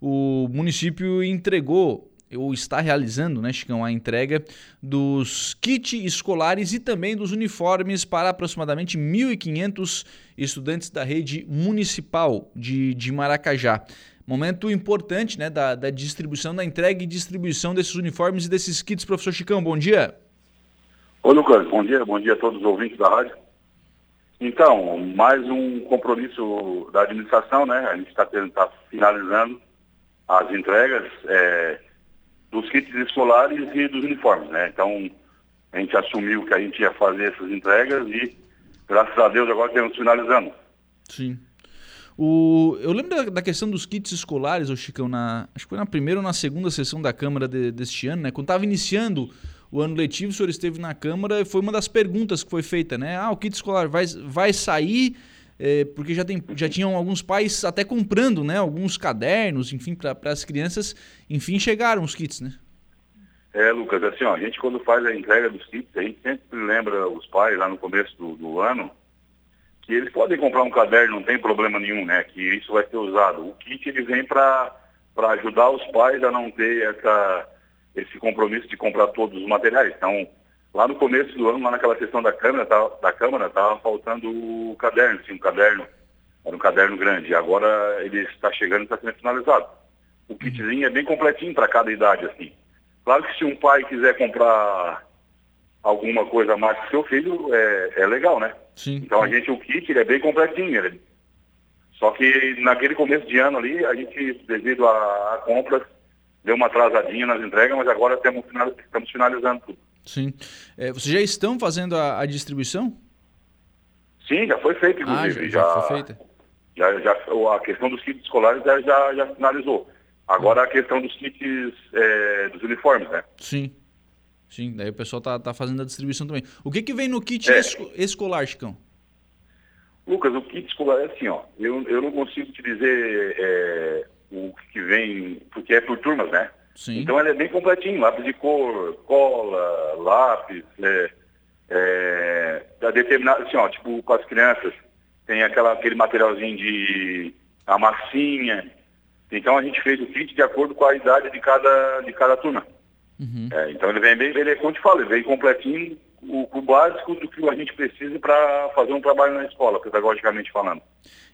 o município entregou ou está realizando, né, Chicão, a entrega dos kits escolares e também dos uniformes para aproximadamente 1.500 estudantes da rede municipal de, de Maracajá. Momento importante né, da, da distribuição, da entrega e distribuição desses uniformes e desses kits. Professor Chicão, bom dia. Oi, Lucas, bom dia, bom dia a todos os ouvintes da rádio. Então, mais um compromisso da administração, né? A gente está tá finalizando as entregas. É, dos kits escolares e dos uniformes, né? Então, a gente assumiu que a gente ia fazer essas entregas e, graças a Deus, agora estamos finalizando. Sim. O, eu lembro da, da, questão dos kits escolares, o Chicão, na, acho que foi na primeira ou na segunda sessão da Câmara de, deste ano, né? Quando estava iniciando o ano letivo, o senhor esteve na Câmara e foi uma das perguntas que foi feita, né? Ah, o kit escolar vai, vai sair é, porque já, tem, já tinham alguns pais até comprando, né? Alguns cadernos, enfim, para as crianças. Enfim, chegaram os kits, né? É, Lucas, assim, ó, a gente quando faz a entrega dos kits, a gente sempre lembra os pais lá no começo do, do ano que eles podem comprar um caderno, não tem problema nenhum, né? Que isso vai ser usado. O kit ele vem para ajudar os pais a não ter essa, esse compromisso de comprar todos os materiais. Então, Lá no começo do ano, lá naquela sessão da Câmara, tá, da Câmara, estava faltando o caderno, sim, um caderno, era um caderno grande. Agora ele está chegando e está sendo finalizado. O kitzinho é bem completinho para cada idade, assim. Claro que se um pai quiser comprar alguma coisa a mais que seu filho, é, é legal, né? Sim. Então a gente, o kit, ele é bem completinho. Ele... Só que naquele começo de ano ali, a gente, devido a, a compras, deu uma atrasadinha nas entregas, mas agora estamos, estamos finalizando tudo. Sim. É, vocês já estão fazendo a, a, distribuição? Sim, já foi feito, ah, inclusive. Ah, já, já, foi feita? Já, já, a questão dos kits escolares já, já, já finalizou. Agora a questão dos kits é, dos uniformes, né? Sim. Sim, daí o pessoal tá, tá fazendo a distribuição também. O que que vem no kit é. escolar, Chicão? Lucas, o kit escolar é assim, ó. Eu, eu não consigo te dizer é, o que vem, porque é por turmas, né? Sim. Então ele é bem completinho, lápis de cor, cola, lápis, é, é, determinado, assim, ó, tipo com as crianças, tem aquela, aquele materialzinho de a massinha. Então a gente fez o kit de acordo com a idade de cada, de cada turma. Uhum. É, então ele vem bem, ele é como te falo, ele vem completinho, o, o básico do que a gente precisa para fazer um trabalho na escola, pedagogicamente falando.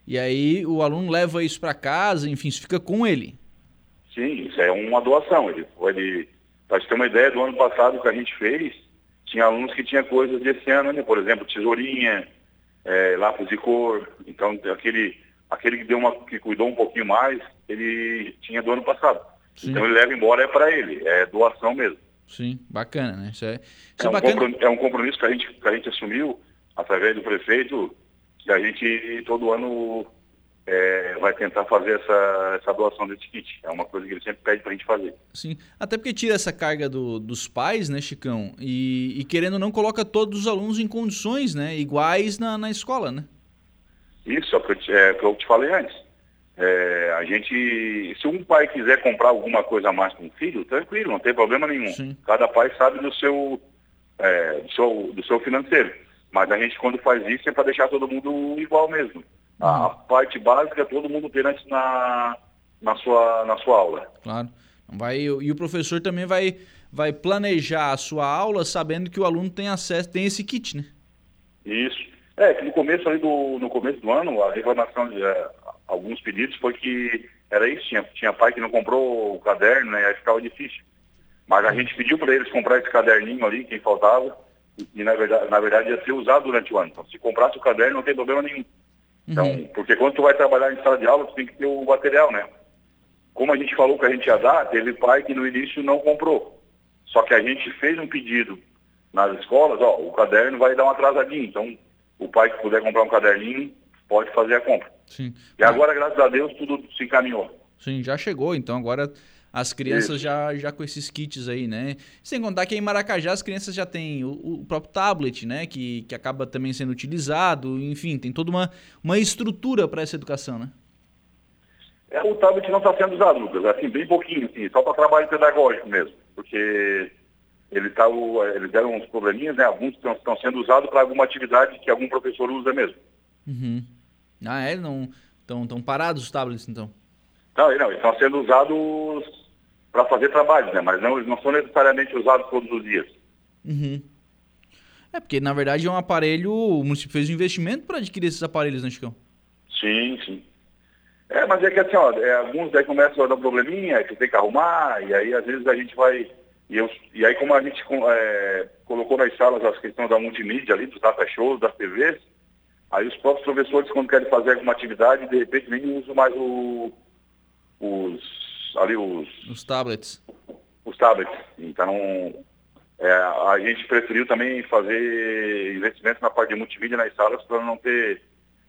E aí o aluno leva isso para casa, enfim, isso fica com ele. Sim, isso é uma doação. Ele, ele, para você ter uma ideia, do ano passado que a gente fez, tinha alunos que tinham coisas desse ano, né? por exemplo, tesourinha, é, lápis de cor. Então, aquele, aquele que, deu uma, que cuidou um pouquinho mais, ele tinha do ano passado. Sim. Então, ele leva embora, é para ele, é doação mesmo. Sim, bacana, né? Isso é, isso é, é um bacana. Compromisso, é um compromisso que a, gente, que a gente assumiu através do prefeito, que a gente todo ano é, vai tentar fazer essa, essa doação desse kit. É uma coisa que ele sempre pede para a gente fazer. Sim, até porque tira essa carga do, dos pais, né, Chicão? E, e, querendo não, coloca todos os alunos em condições né, iguais na, na escola, né? Isso, é o que eu te falei antes. É, a gente, se um pai quiser comprar alguma coisa a mais com o filho, tranquilo, não tem problema nenhum. Sim. Cada pai sabe do seu, é, do seu, do seu financeiro. Mas a gente, quando faz isso, é para deixar todo mundo igual mesmo. A, parte básica todo mundo tem na, na, sua, na sua aula. Claro. Vai, e o professor também vai, vai planejar a sua aula sabendo que o aluno tem acesso, tem esse kit, né? Isso. É, que no começo ali do, no começo do ano, a reclamação de é, alguns pedidos foi que era isso, tinha, tinha pai que não comprou o caderno, né? Aí ficava difícil. Mas a gente pediu para eles comprar esse caderninho ali, quem faltava, e na verdade, na verdade ia ser usado durante o ano. Então, se comprasse o caderno, não tem problema nenhum. Então, uhum. porque quando tu vai trabalhar em sala de aula, tu tem que ter o material, né? Como a gente falou que a gente ia dar, teve pai que no início não comprou. Só que a gente fez um pedido nas escolas, ó, o caderno vai dar uma atrasadinha. Então, o pai que puder comprar um caderninho, pode fazer a compra. Sim. E agora, graças a Deus, tudo se encaminhou. Sim, já chegou. Então, agora as crianças já, já com esses kits aí, né? Sem contar que em Maracajá as crianças já têm o, o, próprio tablet, né? Que, que acaba também sendo utilizado, enfim, tem toda uma, uma estrutura para essa educação, né? É, o tablet não está sendo usado, Lucas, assim, bem pouquinho, assim, só para trabalho pedagógico mesmo, porque ele tá, eles deram uns probleminhas, né? Alguns estão sendo usados para alguma atividade que algum professor usa mesmo. Uhum. Ah, é? Não estão parados os tablets, então? Não, não, estão sendo usados para fazer trabalhos, né? Mas não, não são necessariamente usados todos os dias. Uhum. É, porque na verdade é um aparelho, o município fez um investimento para adquirir esses aparelhos, né, Chicão? Sim, sim. É, mas é que assim, ó, é, alguns daí começam a dar um probleminha, que tem que arrumar, e aí às vezes a gente vai. E, eu, e aí como a gente é, colocou nas salas as questões da multimídia ali, dos data shows, das TVs, aí os próprios professores, quando querem fazer alguma atividade, de repente nem usam mais o, os. Ali os. Os tablets. Os tablets. Então, é, a gente preferiu também fazer investimentos na parte de multimídia nas salas para não ter.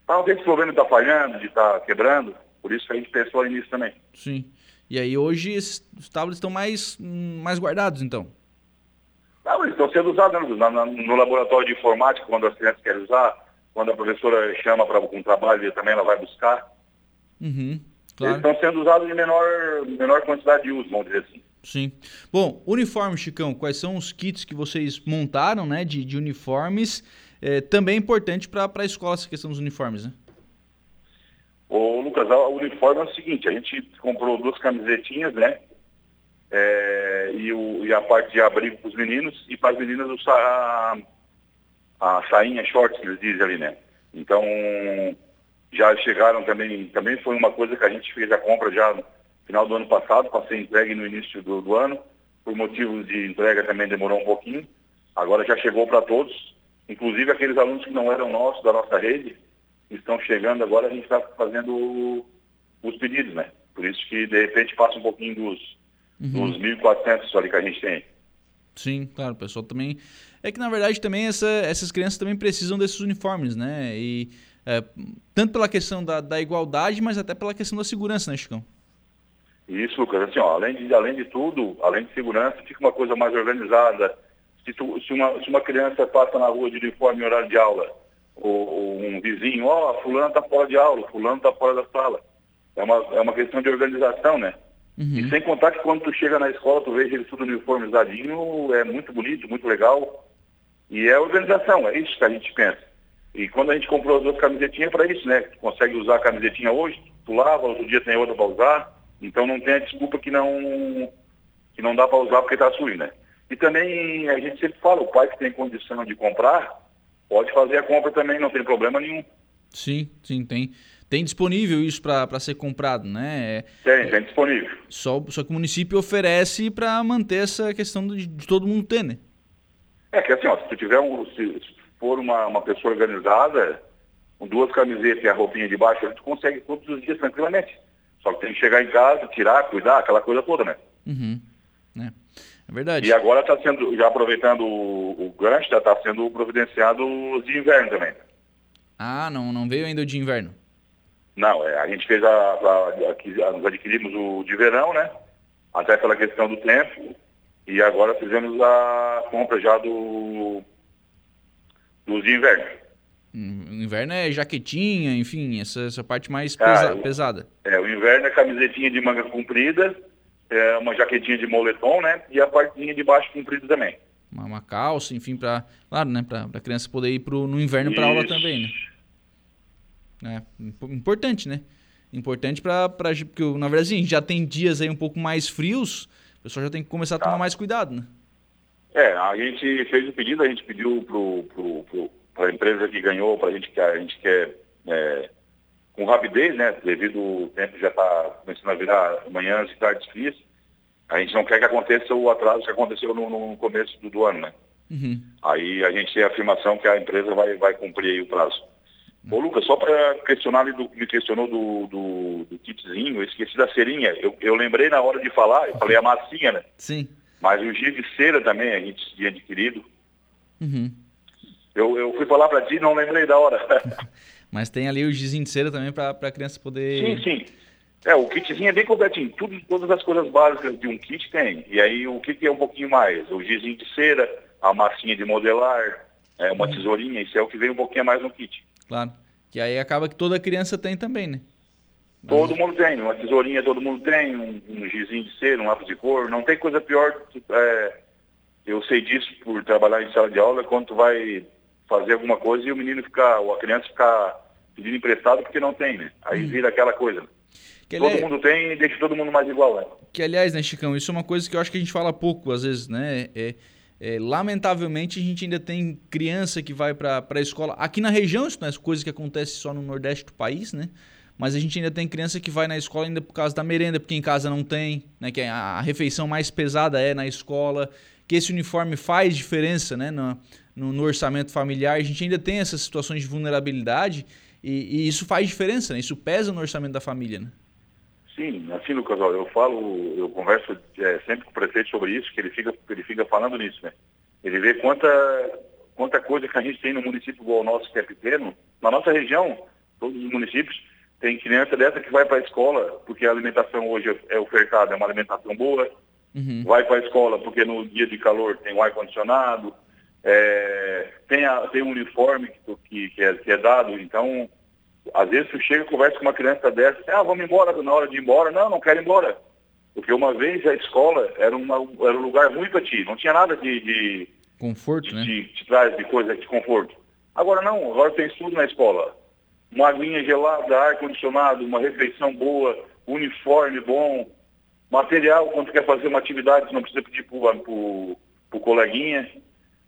Para não ter esse problema de estar tá falhando, de estar tá quebrando. Por isso que a gente pensou nisso também. Sim. E aí hoje esses, os tablets estão mais, mais guardados, então? Não, eles estão sendo usados né? no, no, laboratório de informática, quando as crianças querem usar, quando a professora chama para um trabalho, também ela vai buscar. Uhum, claro. Eles estão sendo usados em menor, menor quantidade de uso, vamos dizer assim. Sim. Bom, uniforme, Chicão, quais são os kits que vocês montaram né, de, de uniformes? É, também é importante para a escola essa questão dos uniformes, né? Ô, Lucas, o uniforme é o seguinte, a gente comprou duas camisetinhas, né? É, e, o, e, a parte de abrigo para os meninos e para as meninas o, a, a sainha shorts que eles dizem ali, né? Então, já chegaram também, também foi uma coisa que a gente fez a compra já no final do ano passado, para ser entregue no início do, do ano, por motivos de entrega também demorou um pouquinho, agora já chegou para todos, inclusive aqueles alunos que não eram nossos, da nossa rede, estão chegando agora, a gente está fazendo os pedidos, né? Por isso que, de repente, passa um pouquinho dos, uhum. dos 1.400 ali que a gente tem. Sim, claro, o pessoal também... É que, na verdade, também essa, essas crianças também precisam desses uniformes, né? E é, tanto pela questão da, da igualdade, mas até pela questão da segurança, né, Chicão? Isso, Lucas. Assim, ó, além, de, além de tudo, além de segurança, fica uma coisa mais organizada. Se, tu, se, uma, se uma criança passa na rua de uniforme em horário de aula, ou, um vizinho, ó, oh, fulano está fora de aula, fulano está fora da sala. É uma, é uma questão de organização, né? Uhum. E sem contar que quando tu chega na escola, tu vê eles tudo uniformizadinho, é muito bonito, muito legal. E é organização, é isso que a gente pensa. E quando a gente comprou as duas camisetinhas, é para isso, né? Tu consegue usar a camisetinha hoje, tu lava, outro dia tem outra para usar. Então não tem a desculpa que não, que não dá para usar porque está sujo, né? E também a gente sempre fala, o pai que tem condição de comprar, pode fazer a compra também, não tem problema nenhum. Sim, sim, tem. Tem disponível isso para ser comprado, né? Tem, tem disponível. Só, só que o município oferece para manter essa questão de, de, todo mundo ter, né? É que assim, ó, se tu tiver um, se for uma, uma pessoa organizada, com duas camisetas e a roupinha de baixo, tu consegue todos os dias tranquilamente. Só que tem que chegar em casa, tirar, cuidar, aquela coisa toda, né? Uhum. É. É verdade. E agora está sendo, já aproveitando o, o gancho, já está sendo providenciado os de inverno também. Ah, não, não veio ainda o de inverno? Não, é, a gente fez a, a, a, nós adquirimos o de verão, né? Até pela questão do tempo. E agora fizemos a compra já do de inverno. O inverno é jaquetinha, enfim, essa, essa parte mais pesa, ah, pesada. É, o inverno é camisetinha de manga comprida é, uma jaquetinha de moletom, né? E a partezinha de baixo comprida também. Uma, uma calça, enfim, para claro, né? Para a criança poder ir pro, no inverno para aula também, né? É, importante, né? Importante para porque na verdade assim, já tem dias aí um pouco mais frios, o pessoal já tem que começar a tomar tá. mais cuidado, né? É, a gente fez o pedido, a gente pediu para a empresa que ganhou, para a gente que a gente quer é, com rapidez, né? Devido o tempo já está começando a virar manhãs e tardes frias. A gente não quer que aconteça o atraso que aconteceu no, no começo do, do, ano, né? Uhum. Aí a gente tem a afirmação que a empresa vai, vai cumprir o prazo. Uhum. Ô Lucas, só para questionar, do, me questionou do, do, do, kitzinho, eu esqueci da cerinha. Eu, eu lembrei na hora de falar, eu falei a massinha, né? Sim. Mas o giz de cera também a gente tinha adquirido. Uhum. Eu, eu fui falar para ti não lembrei da hora. Mas tem ali o gizinho de cera também para a criança poder. Sim, sim. É, o kitzinho é bem completinho. Tudo, todas as coisas básicas de um kit tem. E aí o que, que é um pouquinho mais? O gizinho de cera, a massinha de modelar, é, uma uhum. tesourinha, isso é o que vem um pouquinho mais no kit. Claro. Que aí acaba que toda criança tem também, né? Todo mundo tem, uma tesourinha todo mundo tem, um, um gizinho de cera, um lápis de cor, não tem coisa pior, é, eu sei disso por trabalhar em sala de aula, quando tu vai fazer alguma coisa e o menino ficar, ou a criança ficar pedindo emprestado porque não tem, né? Aí hum. vira aquela coisa. Que, todo mundo tem e deixa todo mundo mais igual, né? Que, aliás, né, Chicão, isso é uma coisa que eu acho que a gente fala pouco, às vezes, né? É, é, lamentavelmente, a gente ainda tem criança que vai para a escola. Aqui na região, isso não é coisa que acontece só no Nordeste do país, né? Mas a gente ainda tem criança que vai na escola ainda por causa da merenda, porque em casa não tem, né? Que a, a refeição mais pesada é na escola, que esse uniforme faz diferença, né? No, no, no orçamento familiar. A gente ainda tem essas situações de vulnerabilidade e, e isso faz diferença, né? Isso pesa no orçamento da família, né? Sim, assim, Lucas, eu falo, eu converso é, sempre com o prefeito sobre isso, que ele fica, ele fica falando nisso, né? Ele vê quanta, quanta coisa que a gente tem no município igual o nosso, que é pequeno. Na nossa região, todos os municípios, tem criança dessa que vai para a escola, porque a alimentação hoje é ofertada, é uma alimentação boa. Uhum. Vai para a escola porque no dia de calor tem o ar-condicionado, é, tem, a, tem um uniforme que, que, é, que é dado, então às vezes tu chega e conversa com uma criança dessa, ah, vamos embora na hora de ir embora. Não, não quero ir embora. Porque uma vez a escola era, uma, era um lugar ruim para ti, não tinha nada de, de conforto, de, né? De, de, trás de coisa de conforto. Agora não, agora tem tudo na escola. Uma aguinha gelada, ar-condicionado, uma refeição boa, uniforme bom, material, quando quer fazer uma atividade, não precisa pedir para o coleguinha.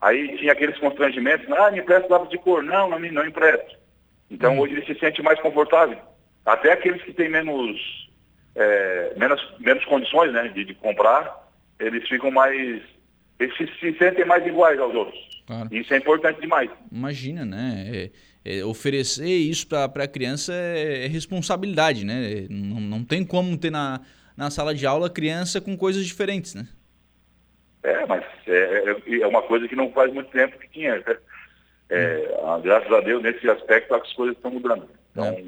Aí tinha aqueles constrangimentos, ah, me empresta lápis de cor. Não, não, não empresto. Então uhum. hoje ele se sente mais confortável. Até aqueles que têm menos, é, menos, menos condições né, de, de, comprar, eles ficam mais. Eles se, se sentem mais iguais aos outros. Claro. Isso é importante demais. Imagina, né? É, é, oferecer isso para a criança é, é, responsabilidade, né? Não, não tem como ter na, na sala de aula criança com coisas diferentes, né? É, mas é, é, é uma coisa que não faz muito tempo que tinha. Né? É, hum. Graças a Deus, nesse aspecto, as coisas estão mudando. Então, é.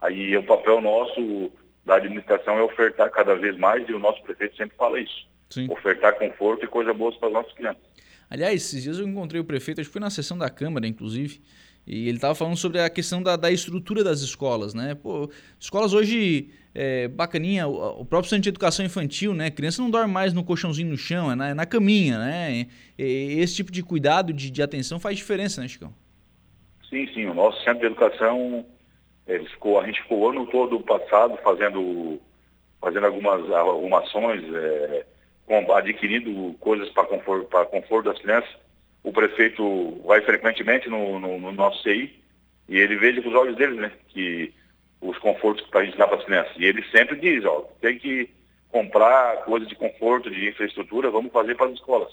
aí o papel nosso da administração é ofertar cada vez mais, e o nosso prefeito sempre fala isso. Sim. Ofertar conforto e coisa boa para os nossos clientes. Aliás, esses dias eu encontrei o prefeito, acho que foi na sessão da Câmara, inclusive, e ele estava falando sobre a questão da, da, estrutura das escolas, né? Pô, escolas hoje, é, bacaninha, o, o próprio centro de educação infantil, né? A criança não dorme mais no colchãozinho no chão, é na, é na caminha, né? E, e esse tipo de cuidado, de, de, atenção faz diferença, né, Chicão? Sim, sim. O nosso centro de educação, ele ficou, a gente ficou o ano todo passado fazendo, fazendo algumas arrumações, é, adquirindo coisas para conforto, conforto das crianças o prefeito vai frequentemente no, no, no, nosso CI e ele veja com os olhos dele, né, que os confortos para a gente dar para as crianças. E ele sempre diz, ó, tem que comprar coisas de conforto, de infraestrutura, vamos fazer para as escolas.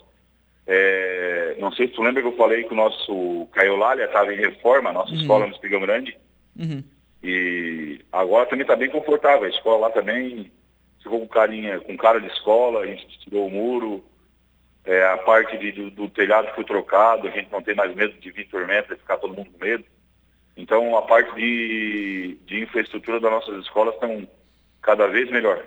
É, não sei se tu lembra que eu falei que o nosso Caiolália estava em reforma, a nossa uhum. escola no Espigão Grande. Uhum. E agora também está bem confortável. A escola lá também ficou com carinha, com cara de escola, a gente tirou o muro, é, a parte de, do, do, telhado foi trocado, a gente não tem mais medo de vir tormenta e ficar todo mundo com medo. Então a parte de, de infraestrutura das nossas escolas estão cada vez melhor.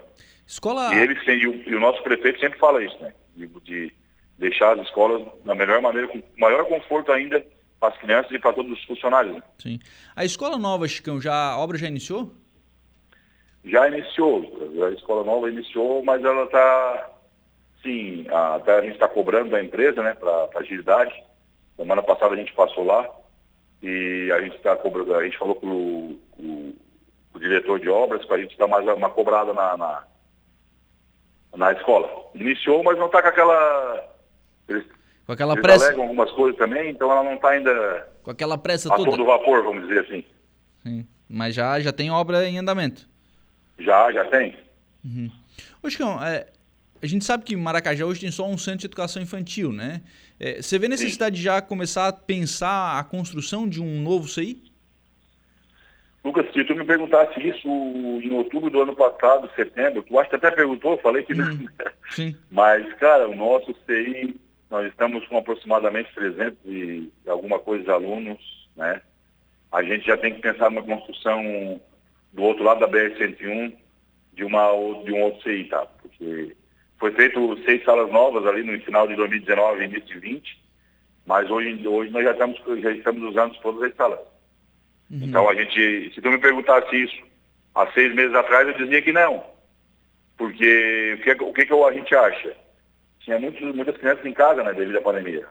Escola... E, eles, e, o, e o nosso prefeito sempre fala isso, né? De, de, deixar as escolas da melhor maneira, com maior conforto ainda para as crianças e para todos os funcionários. Né? Sim. A escola nova, Chicão, já, a obra já iniciou? Já iniciou. A escola nova iniciou, mas ela está Sim, até a gente está cobrando da empresa, né, para agilidade. Semana passada a gente passou lá e a gente está cobrando, a gente falou com o, o, o diretor de obras para a gente dar mais uma cobrada na, na, na escola. Iniciou, mas não está com aquela. Eles, com aquela eles pressa. alegam algumas coisas também, então ela não está ainda. Com aquela pressa a toda. todo vapor, vamos dizer assim. Sim. Mas já, já tem obra em andamento. Já, já tem. Uhum. Ô, Chicão, é, a gente sabe que Maracajá hoje tem só um centro de educação infantil, né? É, você vê necessidade Sim. de já começar a pensar a construção de um novo CI? Lucas, se tu me perguntasse isso em outubro do ano passado, setembro, tu acha que até perguntou, eu falei que não. Hum, sim. Mas, cara, o nosso CI, nós estamos com aproximadamente 300 e alguma coisa de alunos, né? A gente já tem que pensar numa construção do outro lado da BR-101 de, uma, de um outro CI, tá? Porque foi feito seis salas novas ali no final de 2019 início de 20, mas hoje, hoje nós já estamos, já estamos usando todas as salas. Uhum. Então a gente, se tu me perguntasse isso há seis meses atrás, eu dizia que não. Porque o que, o que, que a gente acha? Tinha muitos, muitas crianças em casa, né, devido à pandemia.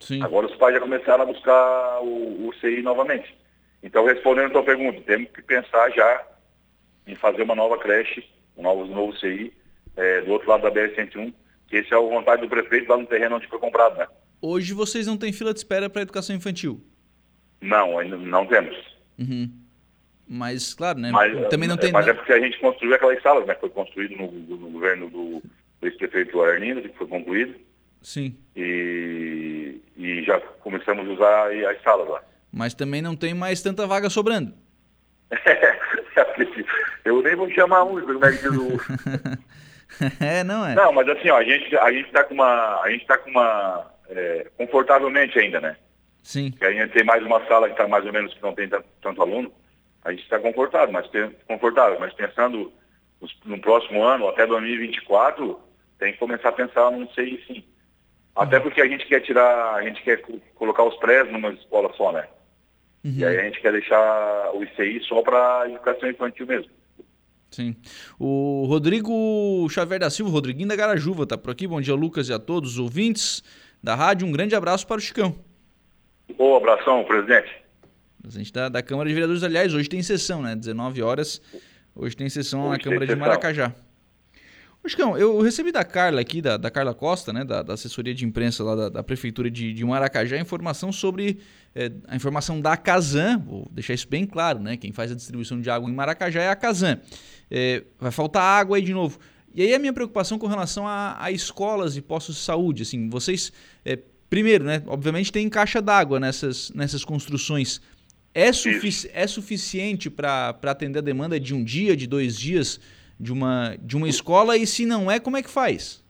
Sim. Agora os pais já começaram a buscar o, o CI novamente. Então, respondendo a tua pergunta, temos que pensar já em fazer uma nova creche, um novo, um novo CI, é, do outro lado da BR-101, que esse é a vontade do prefeito lá no terreno onde foi comprado, né? Hoje vocês não têm fila de espera para educação infantil? Não, ainda não temos. Uhum. Mas, claro, né? Mas, também não tem. Mas é porque a gente construiu aquelas salas, né? Foi construído no, no governo do, do ex-prefeito Arlindo, que foi concluído. Sim. E, e já começamos a usar as salas lá. Mas também não tem mais tanta vaga sobrando. eu nem vou chamar muito, como é que diz o... é, não é? Não, mas assim, ó, a gente a gente tá com uma a gente tá com uma é, confortavelmente ainda, né? Sim. Que a gente tem mais uma sala que está mais ou menos que não tem tanto, tanto aluno, a gente está confortável, mas confortável, mas pensando no próximo ano, até 2024, tem que começar a pensar num CI sim. Até uhum. porque a gente quer tirar, a gente quer colocar os prés numa escola só, né? Uhum. E aí a gente quer deixar o ICI só para educação infantil mesmo. Sim. O Rodrigo Xavier da Silva, Rodriguinho da Garajuva, está por aqui. Bom dia, Lucas, e a todos os ouvintes da rádio. Um grande abraço para o Chicão. Ô, abração, presidente. Presidente da, da Câmara de Vereadores, aliás, hoje tem sessão, né? 19 horas. Hoje tem sessão hoje na Câmara de Maracajá. Eu recebi da Carla aqui, da, da Carla Costa, né? Da, da, assessoria de imprensa lá da, da Prefeitura de, de Maracajá, informação sobre é, a informação da Casan. Vou deixar isso bem claro, né? Quem faz a distribuição de água em Maracajá é a Casan. É, vai faltar água aí de novo. E aí a minha preocupação com relação a, a escolas e postos de saúde, assim, vocês, é, primeiro, né, obviamente tem caixa d'água nessas, nessas construções. É, sufici é suficiente para atender a demanda de um dia, de dois dias de uma, de uma escola? E se não é, como é que faz?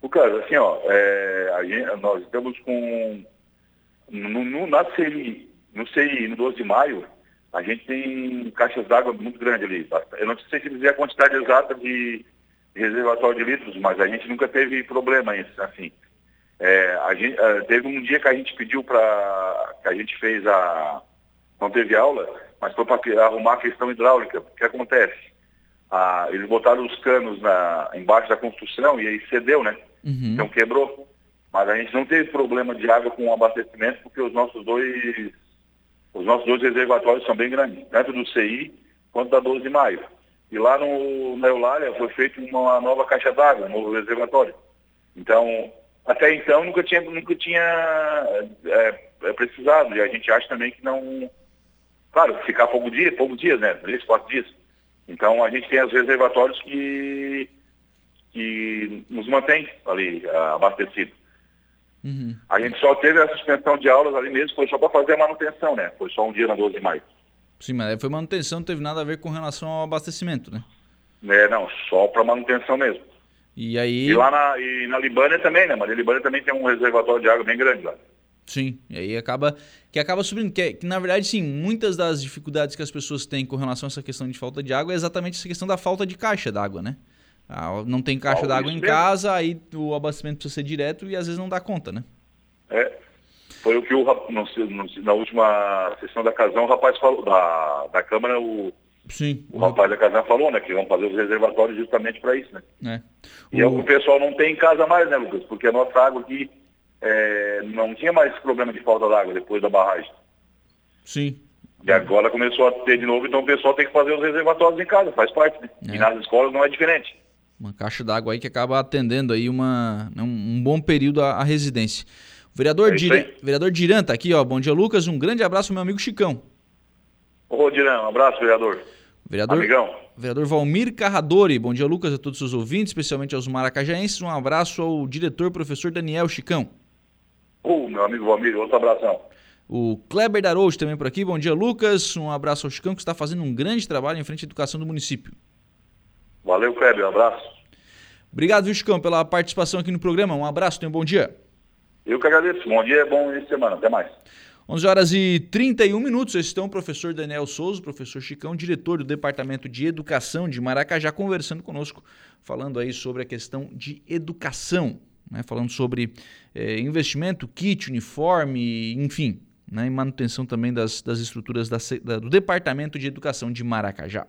O caso, assim, ó, é, gente, nós estamos com. No, no, na CI, no CI, no 12 de maio, a gente tem caixas d'água muito grandes ali. Eu não sei se dizer a quantidade exata de, reservatório de litros, mas a gente nunca teve problema assim. É, a gente, é, teve um dia que a gente pediu para que a gente fez a não teve aula, mas foi para arrumar a questão hidráulica. O que acontece? Ah, eles botaram os canos na, embaixo da construção e aí cedeu, né? Uhum. Então quebrou. Mas a gente não teve problema de água com abastecimento porque os nossos dois os nossos dois reservatórios são bem grandes, tanto do CI quanto da 12 de maio. E lá no, na Eulália foi feita uma nova caixa d'água, um novo reservatório. Então, até então nunca tinha, nunca tinha é, é, precisado. E a gente acha também que não. Claro, ficar pouco dia, poucos dias, né? Três, quatro dias. Então a gente tem os reservatórios que, que nos mantém ali uh, abastecidos. Uhum. A gente só teve a suspensão de aulas ali mesmo, foi só para fazer a manutenção, né? Foi só um dia na 12 de maio. Sim, mas foi manutenção, não teve nada a ver com relação ao abastecimento, né? É, não, só para manutenção mesmo. E aí. E lá na, e na Libânia também, né? Mas a Libânia também tem um reservatório de água bem grande lá. Sim, e aí acaba que acaba subindo, que, que, na verdade sim, muitas das dificuldades que as pessoas têm com relação a essa questão de falta de água é exatamente essa questão da falta de caixa d'água, né? Ah, não tem caixa ah, d'água em mesmo. casa, aí o abastecimento precisa ser direto e às vezes não dá conta, né? É, foi o que o, no, no, na última sessão da casão o rapaz falou, da, da Câmara, o, Sim, o, rapaz da casão falou, né? Que vão fazer os reservatórios justamente para isso, né? É. E o... é o que o pessoal não tem em casa mais, né, Lucas? Porque a nossa água aqui é, não tinha mais problema de falta d'água depois da barragem. Sim. E agora começou a ter de novo, então o pessoal tem que fazer os reservatórios em casa, faz parte, né? É. E nas escolas não é diferente. Uma caixa d'água aí que acaba atendendo aí uma, né, um bom período à, à residência. Vereador, é vereador Diran tá aqui, ó. Bom dia, Lucas. Um grande abraço, meu amigo Chicão. Ô, Diran, um abraço, vereador. Vereador, Amigão. Vereador Valmir Carradori. Bom dia, Lucas, a todos os seus ouvintes, especialmente aos maracajaenses. Um abraço ao diretor, professor Daniel Chicão. Ô, meu amigo Valmir, outro abração. O Kleber Darouche também por aqui. Bom dia, Lucas. Um abraço ao Chicão, que está fazendo um grande trabalho em frente à educação do município. Valeu, Kleber. Um abraço. Obrigado, viu, Chicão, pela participação aqui no programa. Um abraço, tenha um bom dia. Eu que agradeço. Bom dia, bom início de semana. Até mais. 11 horas e 31 minutos. Esse estão o professor Daniel Souza, professor Chicão, diretor do Departamento de Educação de Maracajá, conversando conosco, falando aí sobre a questão de educação, né? falando sobre é, investimento, kit, uniforme, enfim, né? e manutenção também das, das estruturas da, da, do Departamento de Educação de Maracajá.